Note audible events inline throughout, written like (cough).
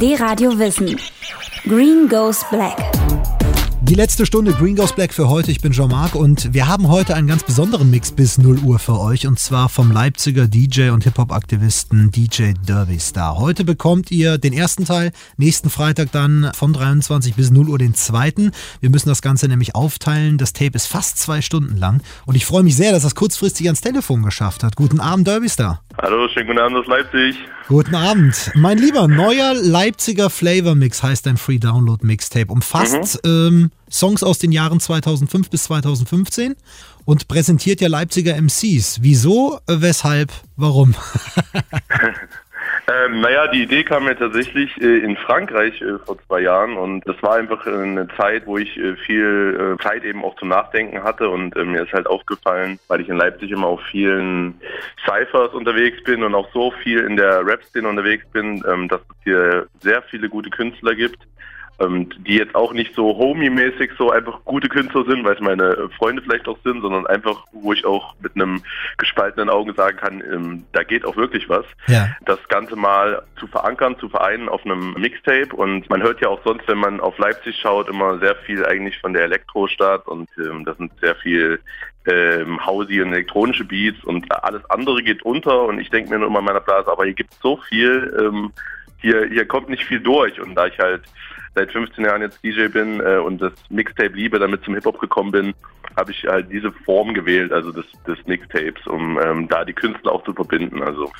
D-Radio Wissen. Green Goes Black. Die letzte Stunde Green Goes Black für heute. Ich bin Jean-Marc und wir haben heute einen ganz besonderen Mix bis 0 Uhr für euch und zwar vom Leipziger DJ und Hip-Hop-Aktivisten DJ Derby Star. Heute bekommt ihr den ersten Teil, nächsten Freitag dann von 23 bis 0 Uhr den zweiten. Wir müssen das Ganze nämlich aufteilen. Das Tape ist fast zwei Stunden lang und ich freue mich sehr, dass das kurzfristig ans Telefon geschafft hat. Guten Abend, Derby Star. Hallo, schönen guten Abend aus Leipzig. Guten Abend. Mein Lieber, neuer Leipziger Flavor Mix heißt dein Free Download Mixtape. Umfasst mhm. ähm, Songs aus den Jahren 2005 bis 2015 und präsentiert ja Leipziger MCs. Wieso, weshalb, warum? (laughs) (laughs) Ähm, naja, die Idee kam mir tatsächlich äh, in Frankreich äh, vor zwei Jahren und das war einfach eine Zeit, wo ich äh, viel äh, Zeit eben auch zum Nachdenken hatte und äh, mir ist halt aufgefallen, weil ich in Leipzig immer auf vielen Cyphers unterwegs bin und auch so viel in der Rap-Szene unterwegs bin, ähm, dass es hier sehr viele gute Künstler gibt ähm, die jetzt auch nicht so homie-mäßig so einfach gute Künstler sind, weil es meine Freunde vielleicht auch sind, sondern einfach, wo ich auch mit einem gespaltenen Augen sagen kann, ähm, da geht auch wirklich was. Ja. Das Ganze mal zu verankern, zu vereinen auf einem Mixtape. Und man hört ja auch sonst, wenn man auf Leipzig schaut, immer sehr viel eigentlich von der Elektrostadt. Und ähm, das sind sehr viel ähm, Hausi und elektronische Beats. Und alles andere geht unter. Und ich denke mir nur immer in meiner Blase, aber hier gibt es so viel, ähm, hier, hier kommt nicht viel durch. Und da ich halt seit 15 Jahren jetzt DJ bin äh, und das Mixtape liebe, damit zum Hip-Hop gekommen bin, habe ich halt diese Form gewählt, also des, des Mixtapes, um ähm, da die Künstler auch zu verbinden. Also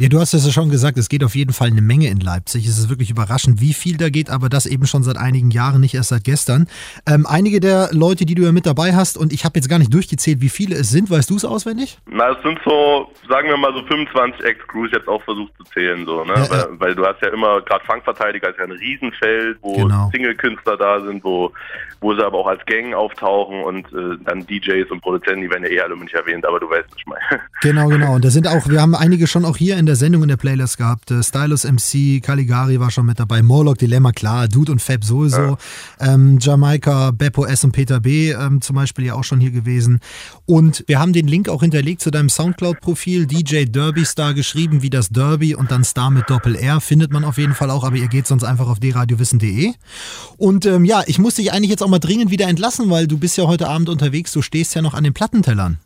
ja, du hast es ja schon gesagt, es geht auf jeden Fall eine Menge in Leipzig. Es ist wirklich überraschend, wie viel da geht, aber das eben schon seit einigen Jahren, nicht erst seit gestern. Ähm, einige der Leute, die du ja mit dabei hast, und ich habe jetzt gar nicht durchgezählt, wie viele es sind, weißt du es auswendig? Na, es sind so, sagen wir mal so 25 Ex-Crews jetzt auch versucht zu zählen, so, ne? Ja, weil, weil, du hast ja immer, gerade Fangverteidiger ist ja ein Riesenfeld, wo genau. Single-Künstler da sind, wo, wo sie aber auch als Gang auftauchen und äh, dann DJs und Produzenten, die werden ja eh alle nicht erwähnt, aber du weißt, was ich meine. Genau, genau. Und da sind auch, wir haben einige schon auch hier in der Sendung in der Playlist gehabt. Äh, Stylus MC, Caligari war schon mit dabei, Morlock Dilemma, klar, Dude und Fab sowieso. Ja. Ähm, Jamaika, Beppo S und Peter B ähm, zum Beispiel ja auch schon hier gewesen. Und wir haben den Link auch hinterlegt zu deinem Soundcloud-Profil, DJ Derby Star geschrieben, wie das Derby und dann Star mit Doppel-R, findet man auf jeden Fall auch, aber ihr geht sonst einfach auf dradiowissen.de. Und ähm, ja, ich muss dich eigentlich jetzt auch mal dringend wieder entlassen, weil du bist ja heute Abend unterwegs, du stehst ja noch an den Plattentellern.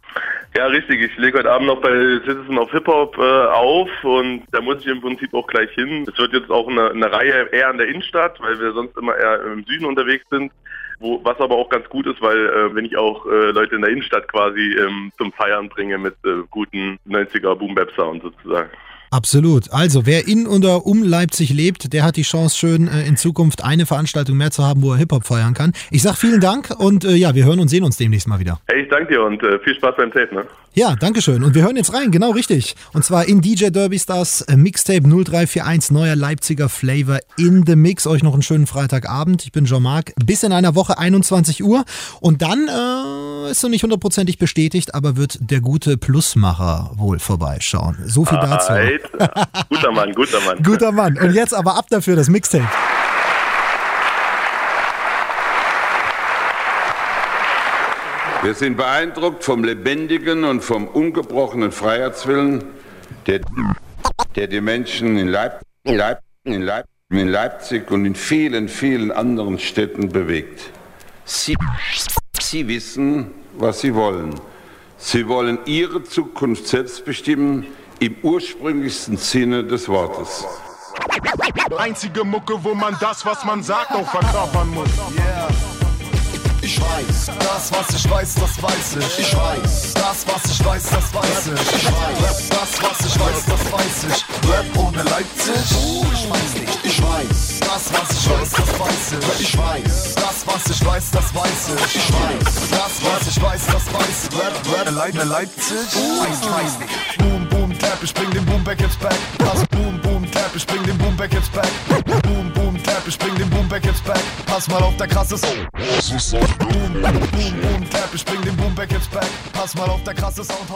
Ja, richtig. Ich lege heute Abend noch bei Citizen of Hip Hop äh, auf und da muss ich im Prinzip auch gleich hin. Es wird jetzt auch eine, eine Reihe eher in der Innenstadt, weil wir sonst immer eher im Süden unterwegs sind. Wo, was aber auch ganz gut ist, weil äh, wenn ich auch äh, Leute in der Innenstadt quasi ähm, zum Feiern bringe mit äh, guten 90er Boom Bap Sound sozusagen. Absolut. Also, wer in oder um Leipzig lebt, der hat die Chance, schön äh, in Zukunft eine Veranstaltung mehr zu haben, wo er Hip-Hop feiern kann. Ich sag vielen Dank und äh, ja, wir hören und sehen uns demnächst mal wieder. Hey, ich danke dir und äh, viel Spaß beim Tape, ne? Ja, danke schön. Und wir hören jetzt rein, genau richtig. Und zwar in DJ Derby Stars äh, Mixtape 0341, neuer Leipziger Flavor in the Mix. Euch noch einen schönen Freitagabend. Ich bin Jean-Marc. Bis in einer Woche, 21 Uhr. Und dann äh, ist noch nicht hundertprozentig bestätigt, aber wird der gute Plusmacher wohl vorbeischauen. So viel dazu. guter Mann, guter Mann. (laughs) guter Mann. Und jetzt aber ab dafür das Mixtape. Wir sind beeindruckt vom lebendigen und vom ungebrochenen Freiheitswillen, der, der die Menschen in, Leip, Leip, in, Leip, in Leipzig und in vielen, vielen anderen Städten bewegt. Sie, sie wissen, was sie wollen. Sie wollen ihre Zukunft selbst bestimmen, im ursprünglichsten Sinne des Wortes. Einzige Mucke, wo man das, was man sagt, auch verkörpern muss. Yeah. Ich weiß, das was ich weiß, das weiß ich. Ich weiß, das was ich weiß, das weiß ich. Ich weiß, das was ich weiß, das weiß ich. Rap ohne Leipzig? Uh, ich weiß nicht. Ich weiß, das was ich weiß, das weiß ich. Ich weiß, das was ich weiß, das weiß ich. Ich weiß, das was ich weiß, das weiß ich. Rap, Rap, Leipzig? Leipzig? Uh, ich weiß nicht. Boom, boom, clap, ich bring den Boom back jetzt back. Boom, boom, clap, ich bring den Boom back jetzt back. Boom, boom, clap, ich bring den Boom back jetzt back. Pass mal auf, der krasse Sound. Boom, boom, boom, clap, ich bring den Boom back jetzt back. Pass mal auf, der krasse Sound.